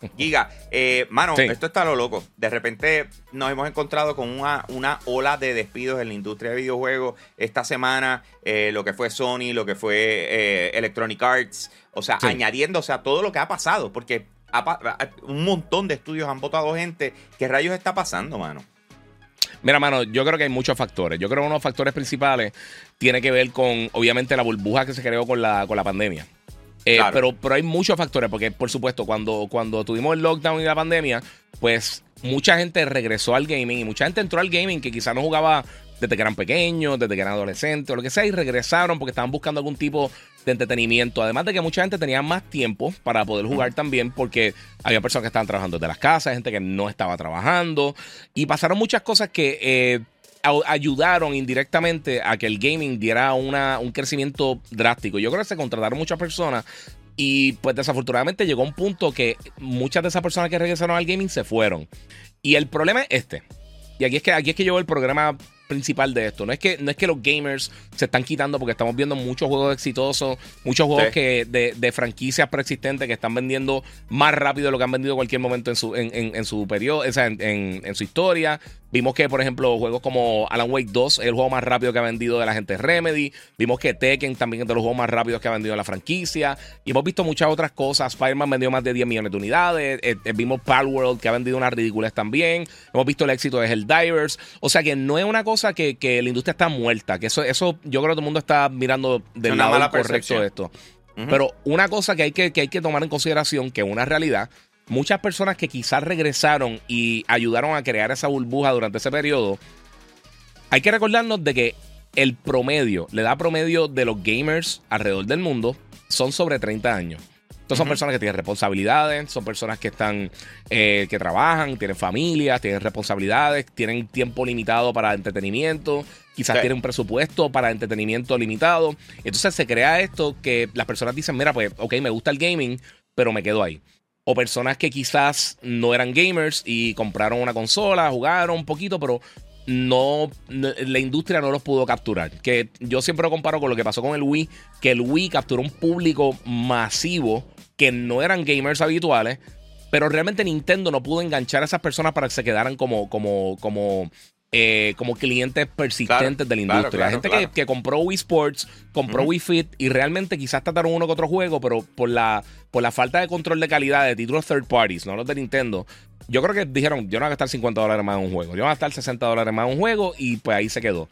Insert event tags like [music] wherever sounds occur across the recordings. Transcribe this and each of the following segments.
[laughs] Giga, eh, mano, esto está lo loco. De repente nos hemos encontrado con una, una ola de despidos en la industria de videojuegos. Esta semana, eh, lo que fue Sony, lo que fue eh, Electronic Arts, o sea, añadiéndose a todo lo que ha pasado, porque un montón de estudios han votado gente. ¿Qué rayos está pasando, mano? Mira, mano, yo creo que hay muchos factores. Yo creo que uno de los factores principales tiene que ver con, obviamente, la burbuja que se creó con la, con la pandemia. Eh, pero, pero hay muchos factores, porque por supuesto, cuando, cuando tuvimos el lockdown y la pandemia, pues mucha gente regresó al gaming y mucha gente entró al gaming que quizás no jugaba desde que eran pequeños, desde que eran adolescentes o lo que sea, y regresaron porque estaban buscando algún tipo de entretenimiento. Además de que mucha gente tenía más tiempo para poder jugar también, porque había personas que estaban trabajando desde las casas, gente que no estaba trabajando, y pasaron muchas cosas que eh, ayudaron indirectamente a que el gaming diera una, un crecimiento drástico. Yo creo que se contrataron muchas personas y pues desafortunadamente llegó un punto que muchas de esas personas que regresaron al gaming se fueron. Y el problema es este. Y aquí es que aquí es que el programa principal de esto. No es que, no es que los gamers se están quitando porque estamos viendo muchos juegos exitosos, muchos juegos que de, de, franquicias preexistentes que están vendiendo más rápido de lo que han vendido en cualquier momento en su, en, en, su periodo, o sea, en, su historia. Vimos que, por ejemplo, juegos como Alan Wake 2 es el juego más rápido que ha vendido de la gente Remedy. Vimos que Tekken también es de los juegos más rápidos que ha vendido en la franquicia. Y hemos visto muchas otras cosas. Spider-Man vendió más de 10 millones de unidades. Eh, eh, vimos Palworld que ha vendido unas ridículas también. Hemos visto el éxito de Helldivers. O sea que no es una cosa que, la industria está muerta. Que eso, eso yo creo que todo el mundo está mirando del lado correcto de esto. Pero una cosa que hay que, que hay que tomar en consideración, que es una realidad, muchas personas que quizás regresaron y ayudaron a crear esa burbuja durante ese periodo, hay que recordarnos de que el promedio, la edad promedio de los gamers alrededor del mundo son sobre 30 años. Entonces son personas que tienen responsabilidades, son personas que están, eh, que trabajan, tienen familias, tienen responsabilidades, tienen tiempo limitado para entretenimiento, quizás tienen un presupuesto para entretenimiento limitado. Entonces se crea esto que las personas dicen, mira, pues, ok, me gusta el gaming, pero me quedo ahí o personas que quizás no eran gamers y compraron una consola, jugaron un poquito, pero no, la industria no los pudo capturar. Que yo siempre lo comparo con lo que pasó con el Wii, que el Wii capturó un público masivo que no eran gamers habituales, pero realmente Nintendo no pudo enganchar a esas personas para que se quedaran como, como, como eh, como clientes persistentes de la industria. gente que, compró Wii Sports, compró Wii Fit y realmente quizás trataron uno que otro juego, pero por la, por la falta de control de calidad de títulos third parties, no los de Nintendo, yo creo que dijeron, yo no voy a gastar 50 dólares más en un juego, yo voy a gastar 60 dólares más en un juego y pues ahí se quedó.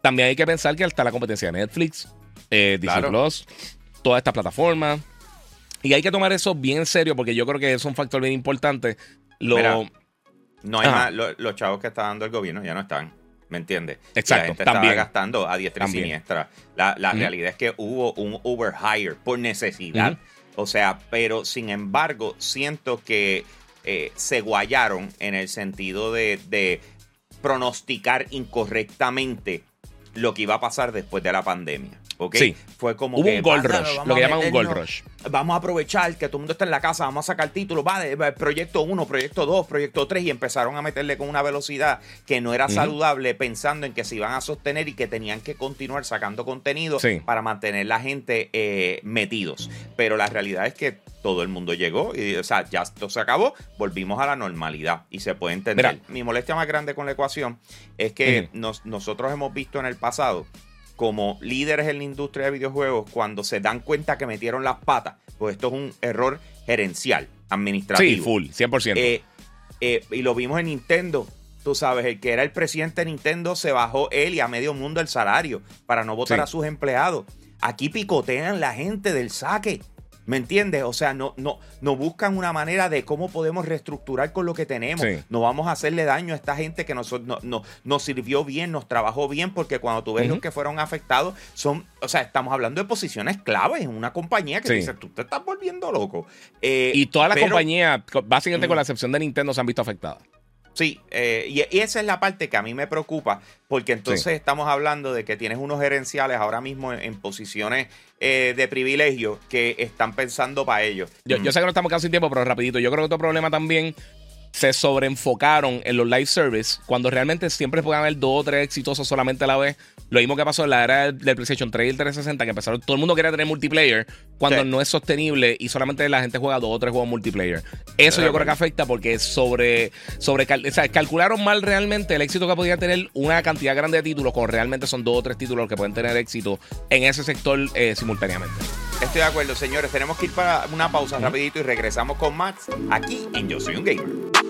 También hay que pensar que está la competencia de Netflix, eh, Disney Plus, todas estas plataformas. Y hay que tomar eso bien en serio porque yo creo que es un factor bien importante. Lo, no hay más, los chavos que está dando el gobierno ya no están. ¿Me entiendes? Exacto. La gente estaba gastando a diestra y siniestra. La, realidad es que hubo un overhire por necesidad. O sea, pero sin embargo, siento que eh, se guayaron en el sentido de, de pronosticar incorrectamente lo que iba a pasar después de la pandemia. Sí. Fue como Hubo un gold rush, lo que llaman un gold rush. Vamos a aprovechar que todo el mundo está en la casa, vamos a sacar títulos, va, de, proyecto 1, proyecto 2, proyecto 3 y empezaron a meterle con una velocidad que no era saludable pensando en que se iban a sostener y que tenían que continuar sacando contenido para mantener la gente eh, metidos. Pero la realidad es que todo el mundo llegó y, o sea, ya esto se acabó, volvimos a la normalidad y se puede entender. Mi molestia más grande con la ecuación es que nosotros hemos visto en el pasado como líderes en la industria de videojuegos cuando se dan cuenta que metieron las patas, pues esto es un error gerencial, administrativo. Sí, full, 100%. Eh, eh, y lo vimos en Nintendo. Tú sabes, el que era el presidente de Nintendo se bajó él y a medio mundo el salario para no votar a sus empleados. Aquí picotean la gente del saque. ¿Me entiendes? O sea, no, no, no buscan una manera de cómo podemos reestructurar con lo que tenemos. No vamos a hacerle daño a esta gente que nos, no, nos sirvió bien, nos trabajó bien, porque cuando tú ves los que fueron afectados, son, o sea, estamos hablando de posiciones claves en una compañía que dice, tú te estás volviendo loco. Eh, y todas las compañías, básicamente con la excepción de Nintendo, se han visto afectadas. Sí, eh, y, esa es la parte que a mí me preocupa, porque entonces estamos hablando de que tienes unos gerenciales ahora mismo en, posiciones eh, de privilegio que están pensando para ellos. Yo, sé que no estamos casi sin tiempo, pero rapidito, yo creo que otro problema también se sobreenfocaron en los live service cuando realmente siempre pueden haber dos o tres exitosos solamente a la vez. Lo mismo que pasó en la era del PlayStation 3 y el 360, que empezaron, todo el mundo quería tener multiplayer cuando no es sostenible y solamente la gente juega dos o tres juegos multiplayer. Eso yo creo que afecta porque sobre, sobre calcularon mal realmente el éxito que podía tener una cantidad grande de títulos, cuando realmente son dos o tres títulos que pueden tener éxito en ese sector eh, simultáneamente. Estoy de acuerdo, señores. Tenemos que ir para una pausa rapidito y regresamos con Max aquí en Yo Soy un Gamer.